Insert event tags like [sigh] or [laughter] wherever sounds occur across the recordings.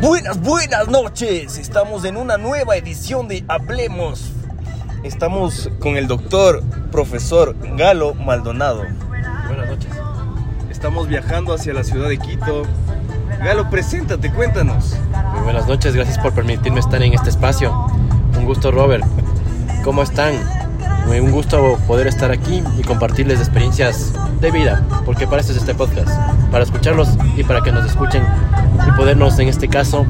Buenas, buenas noches. Estamos en una nueva edición de Hablemos. Estamos con el doctor, profesor Galo Maldonado. Buenas noches. Estamos viajando hacia la ciudad de Quito. Galo, preséntate, cuéntanos. Muy buenas noches, gracias por permitirme estar en este espacio. Un gusto, Robert. ¿Cómo están? Un gusto poder estar aquí y compartirles experiencias de vida, porque para eso es este podcast, para escucharlos y para que nos escuchen y podernos, en este caso,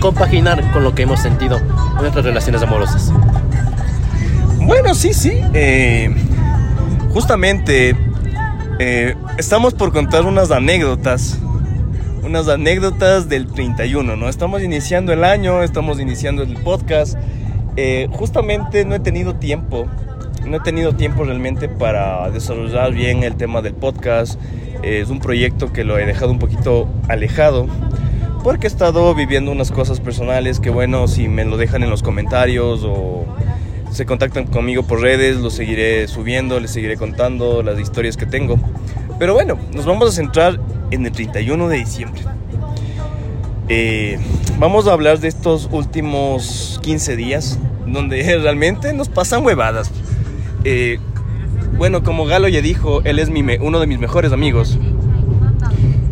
compaginar con lo que hemos sentido en nuestras relaciones amorosas. Bueno, sí, sí. Eh, justamente eh, estamos por contar unas anécdotas. Unas anécdotas del 31, ¿no? Estamos iniciando el año, estamos iniciando el podcast. Eh, justamente no he tenido tiempo no he tenido tiempo realmente para desarrollar bien el tema del podcast. Es un proyecto que lo he dejado un poquito alejado porque he estado viviendo unas cosas personales que bueno, si me lo dejan en los comentarios o se contactan conmigo por redes, lo seguiré subiendo, les seguiré contando las historias que tengo. Pero bueno, nos vamos a centrar en el 31 de diciembre. Eh, vamos a hablar de estos últimos 15 días donde [laughs] realmente nos pasan huevadas. Eh, bueno, como Galo ya dijo, él es mi uno de mis mejores amigos.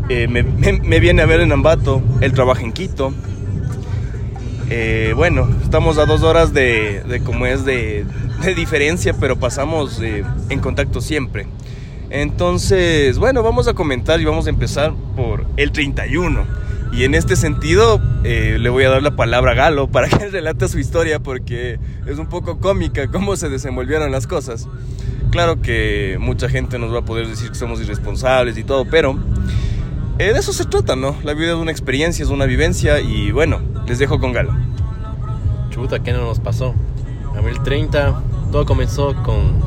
Eh, me, viene a ver en Ambato, él trabaja en Quito. Eh, bueno, estamos a dos horas de, de como es de, de, diferencia, pero pasamos en contacto siempre. Entonces, bueno, vamos a comentar y vamos a empezar por el 31. Y en este sentido, eh, le voy a dar la palabra a Galo para [laughs] que relate su historia porque es un poco cómica cómo se desenvolvieron las cosas. Claro que mucha gente nos va a poder decir que somos irresponsables y todo, pero eh, de eso se trata, ¿no? La vida es una experiencia, es una vivencia y bueno, les dejo con Galo. Chuta, ¿qué no nos pasó? Abril 30, todo comenzó con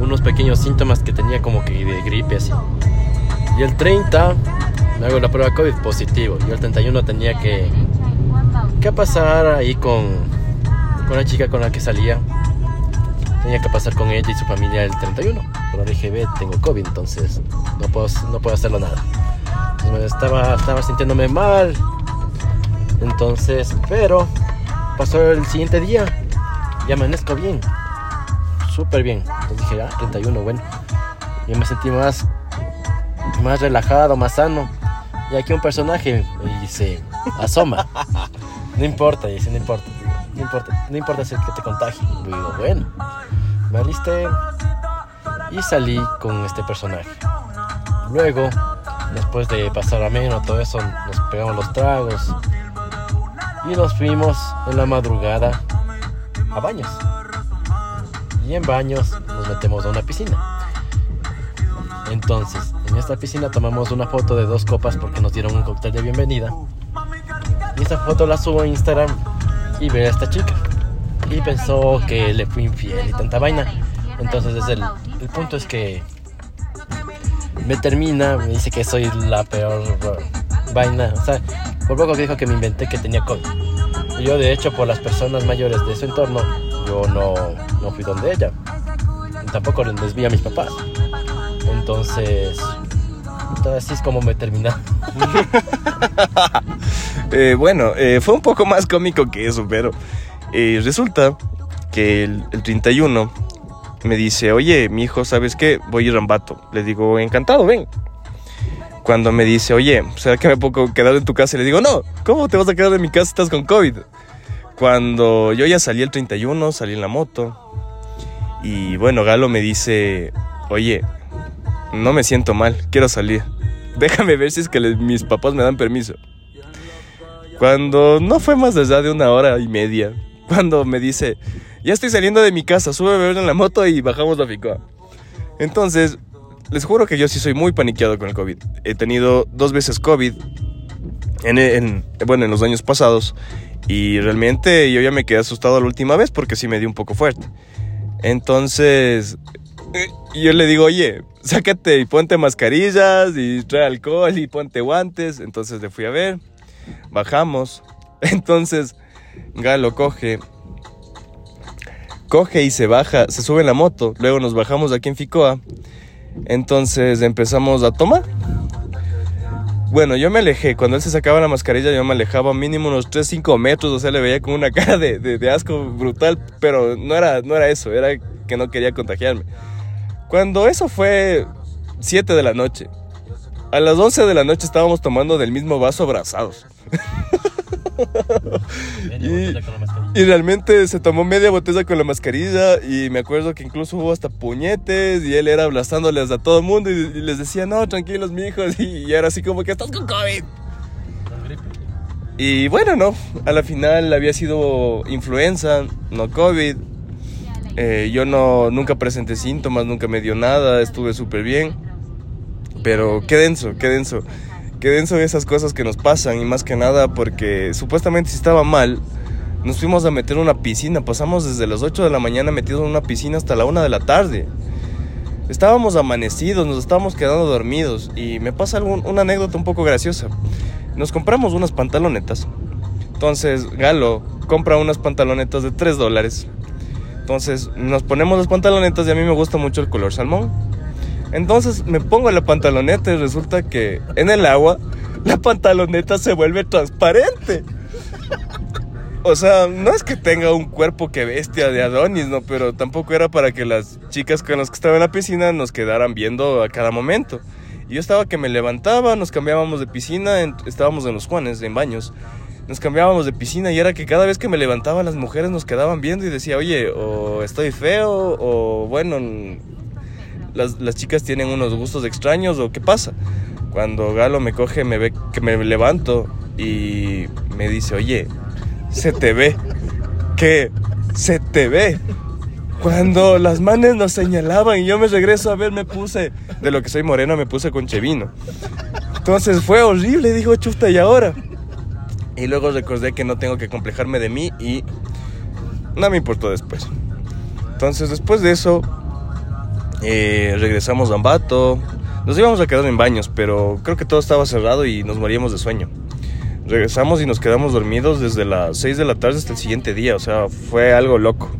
unos pequeños síntomas que tenía como que de gripe así. Y el 30 me hago la prueba COVID positivo. Yo el 31 tenía que, que pasar ahí con, con la chica con la que salía. Tenía que pasar con ella y su familia el 31. Pero dije, ve, tengo COVID, entonces no puedo, no puedo hacerlo nada. estaba, estaba sintiéndome mal. Entonces, pero pasó el siguiente día y amanezco bien. Súper bien. Entonces dije, ah, 31, bueno. Y me sentí más, más relajado, más sano. Y aquí un personaje y se asoma. [laughs] No importa, dice, no importa. No importa, no importa si que te contagie. Y digo, bueno, me alisté y salí con este personaje. Luego, después de pasar a menos todo eso, nos pegamos los tragos y nos fuimos en la madrugada a baños. Y en baños nos metemos a una piscina. Entonces, en esta piscina tomamos una foto de dos copas porque nos dieron un cóctel de bienvenida. Y esta foto la subo a Instagram y ve a esta chica. Y pensó que le fui infiel y tanta vaina. Entonces, desde el, el punto es que me termina, me dice que soy la peor vaina. O sea, por poco que dijo que me inventé que tenía COVID. Y yo, de hecho, por las personas mayores de su entorno, yo no, no fui donde ella. Y tampoco les vi a mis papás. Entonces, así es como me termina. [laughs] Eh, bueno, eh, fue un poco más cómico que eso, pero eh, resulta que el, 31 me dice, oye, mi hijo, ¿sabes qué? Voy a ir a Rambato. Le digo, encantado, ven. Cuando me dice, oye, ¿será que me puedo quedar en tu casa? Le digo, no, ¿cómo te vas a quedar en mi casa? Estás con COVID. Cuando yo ya salí el 31, salí en la moto. Y bueno, Galo me dice, oye, no me siento mal, quiero salir. [laughs] Déjame ver si es que mis papás me dan permiso. Cuando no fue más allá de una hora y media, cuando me dice, ya estoy saliendo de mi casa, sube a beber en la moto y bajamos la ficoa. Entonces, les juro que yo sí soy muy paniqueado con el COVID. He tenido dos veces COVID, en, bueno, en los años pasados, y realmente yo ya me quedé asustado la última vez porque sí me dio un poco fuerte. Entonces, yo le digo, oye, sácate y ponte mascarillas y trae alcohol y ponte guantes. Entonces le fui a ver, bajamos. [laughs] Entonces Galo coge, coge y se baja, se sube en la moto. Luego nos bajamos aquí en Ficoa. Entonces empezamos a tomar. bueno, yo me alejé. Cuando él se sacaba la mascarilla, yo me alejaba mínimo unos 3, 5 metros. O sea, le veía con una [laughs] cara de, de, de asco brutal. Pero no era, no era eso, era que no quería contagiarme. Cuando eso fue 7 de la noche, a las 11 de la noche estábamos tomando del mismo vaso abrazados. [laughs] Y- realmente se tomó media botella con la mascarilla y me acuerdo que incluso hubo hasta puñetes y él era abrazándoles a todo el mundo y, y les decía, no, tranquilos, mijos, [laughs] y, y era así como que estás con COVID. Y bueno, no, a la final había sido influenza, no COVID. Eh, yo no, nunca presenté síntomas, nunca me dio nada, estuve súper bien. Pero qué denso, qué denso. Qué denso esas cosas que nos pasan y más que nada porque supuestamente si estaba mal, nos fuimos a meter en una piscina. Pasamos desde las 8 de la mañana metidos en una piscina hasta la 1 de la tarde. Estábamos amanecidos, nos estábamos quedando dormidos y me pasa algún- una anécdota un poco graciosa. Nos compramos unas pantalonetas. Entonces Galo compra unas pantalonetas de 3 dólares. Entonces nos ponemos las pantalonetas y a mí me gusta mucho el color salmón. Entonces me pongo la pantaloneta y resulta que en el agua la pantaloneta se vuelve transparente. O sea, no es que tenga un cuerpo que bestia de Adonis, ¿no? Pero tampoco era para que las chicas con las que estaba en la piscina nos quedaran viendo a cada momento. Y yo estaba que me levantaba, nos cambiábamos de piscina, estábamos en los Juanes, en baños. Nos cambiábamos de piscina y era que cada vez que me levantaba las mujeres nos quedaban viendo y decía, oye, o estoy feo, o bueno, las, las chicas tienen unos gustos extraños, o qué pasa. Cuando Galo me coge, me ve que me levanto y me dice, oye, se te ve, que se te ve. Cuando las manes nos señalaban y yo me regreso a ver, me puse, de lo que soy moreno, me puse con chevino. Entonces fue horrible, dijo, chuta, ¿y ahora? Y luego recordé que no tengo que complejarme de mí y no me importó después. Entonces después de eso, eh, regresamos a Ambato. Nos íbamos a quedar en baños, pero creo que todo estaba cerrado y nos moríamos de sueño. Regresamos y nos quedamos dormidos desde las 6 de la tarde hasta el siguiente día, o sea, fue algo loco.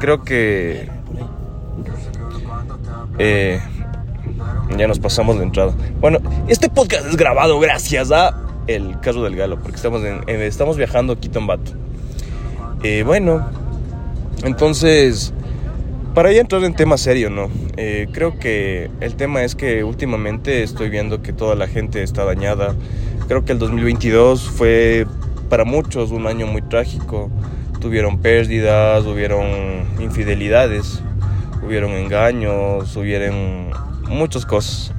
Creo que... eh, ya nos pasamos de entrada. Bueno, este podcast es grabado gracias a el carro del galo, porque estamos, en- estamos viajando a Quito Ambato. Eh, bueno, entonces, para ya entrar en tema serio, ¿no? Eh, creo que el tema es que últimamente estoy viendo que toda la gente está dañada. Creo que el 2022 fue para muchos un año muy trágico. Tuvieron pérdidas, hubieron infidelidades, hubieron engaños, hubieron muchas cosas.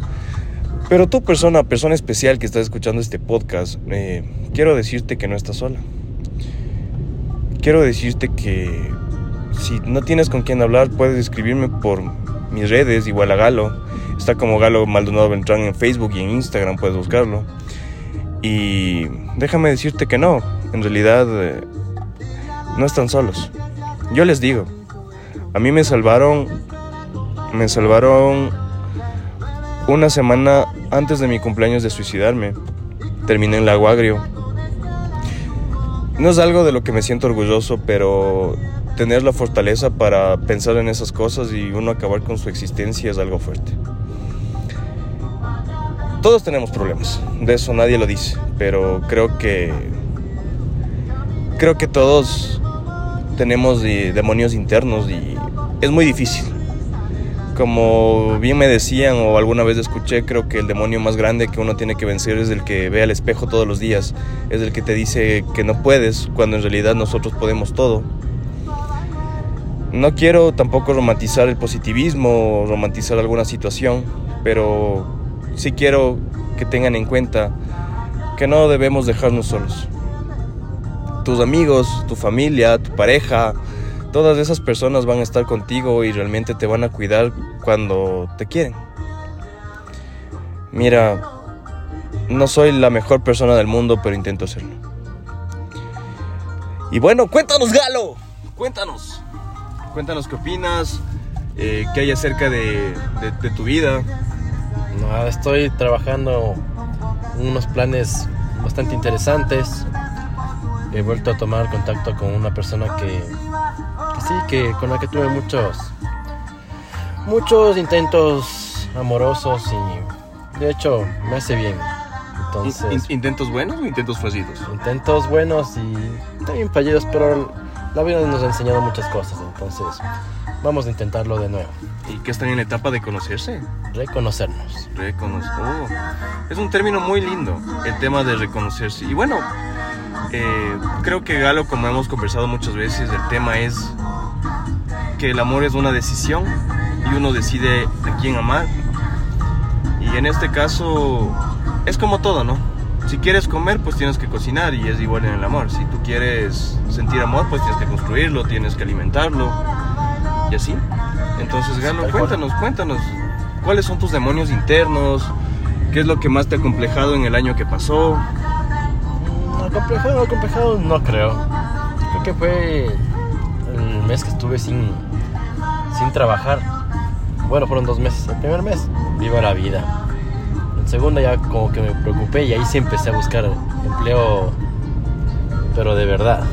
Pero tú, persona, persona especial que estás escuchando este podcast, eh, quiero decirte que no estás sola. Quiero decirte que si no tienes con quién hablar, puedes escribirme por mis redes, igual a Galo. Está como Galo Maldonado Beltrán en Facebook y en Instagram, puedes buscarlo. Y déjame decirte que no, en realidad eh, no están solos. Yo les digo, a mí me salvaron, me salvaron una semana antes de mi cumpleaños de suicidarme. Terminé en Lago Agrio. No es algo de lo que me siento orgulloso, pero tener la fortaleza para pensar en esas cosas y uno acabar con su existencia es algo fuerte. Todos tenemos problemas, de eso nadie lo dice, pero creo que creo que todos tenemos demonios internos y es muy difícil. Como bien me decían o alguna vez escuché, creo que el demonio más grande que uno tiene que vencer es el que ve al espejo todos los días, es el que te dice que no puedes cuando en realidad nosotros podemos todo. No quiero tampoco romantizar el positivismo o romantizar alguna situación, pero sí quiero que tengan en cuenta que no debemos dejarnos solos. Tus amigos, tu familia, tu pareja, todas esas personas van a estar contigo y realmente te van a cuidar cuando te quieren. Mira, no soy la mejor persona del mundo, pero intento serlo. Y bueno, cuéntanos, Galo. Cuéntanos. Cuéntanos qué opinas, eh, qué hay acerca de, de- de tu vida. No, estoy trabajando unos planes bastante interesantes. He vuelto a tomar contacto con una persona que, que sí, que con la que tuve muchos muchos intentos amorosos y de hecho me hace bien. Entonces, ¿Intentos buenos o intentos fallidos? intentos buenos y también fallidos, pero la vida nos ha enseñado muchas cosas. Entonces, vamos a intentarlo de nuevo. ¿Y que están en la etapa de conocerse? Reconocernos. Reconocer. Oh, es un término muy lindo, el tema de reconocerse. Y bueno, eh, creo que Galo, como hemos conversado muchas veces, el tema es que el amor es una decisión y uno decide a quién amar. Y en este caso es como todo, ¿no? Si quieres comer, pues tienes que cocinar y es igual en el amor. Si tú quieres sentir amor, pues tienes que construirlo, tienes que alimentarlo y así. Entonces, Galo, cuéntanos, cuéntanos, ¿cuáles son tus demonios internos? ¿Qué es lo que más te ha complejado en el año que pasó? Mm, Acomplejado, acomplejado, no creo. Creo que fue el mes que estuve sin, sin trabajar. Bueno, fueron dos meses. El primer mes, viva la vida. El segundo ya como que me preocupé y ahí sí empecé a buscar empleo, pero de verdad.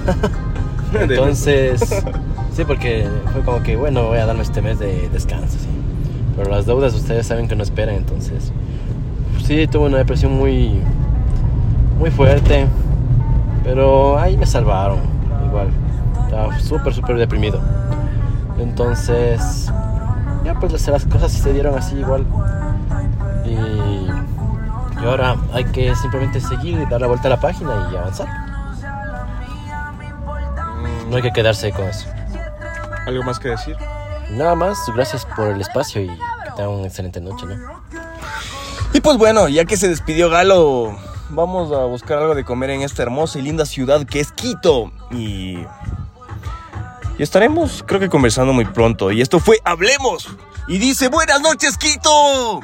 [laughs] Entonces, sí, porque fue como que, bueno, voy a darme este mes de descanso, sí. Pero las deudas ustedes saben que no esperan, entonces. Sí, tuve una depresión muy, muy fuerte, pero ahí me salvaron, igual. Estaba súper, súper deprimido. Entonces, ya pues las- las cosas se dieron así igual. Y, y ahora hay que simplemente seguir, dar la vuelta a la página y avanzar. No hay que quedarse con eso. ¿Algo más que decir? Nada más, gracias por el espacio y que tengan una excelente noche, ¿no? Y pues bueno, ya que se despidió Galo, vamos a buscar algo de comer en esta hermosa y linda ciudad que es Quito. Y, y estaremos, creo que conversando muy pronto. Y esto fue Hablemos. Y dice, buenas noches Quito.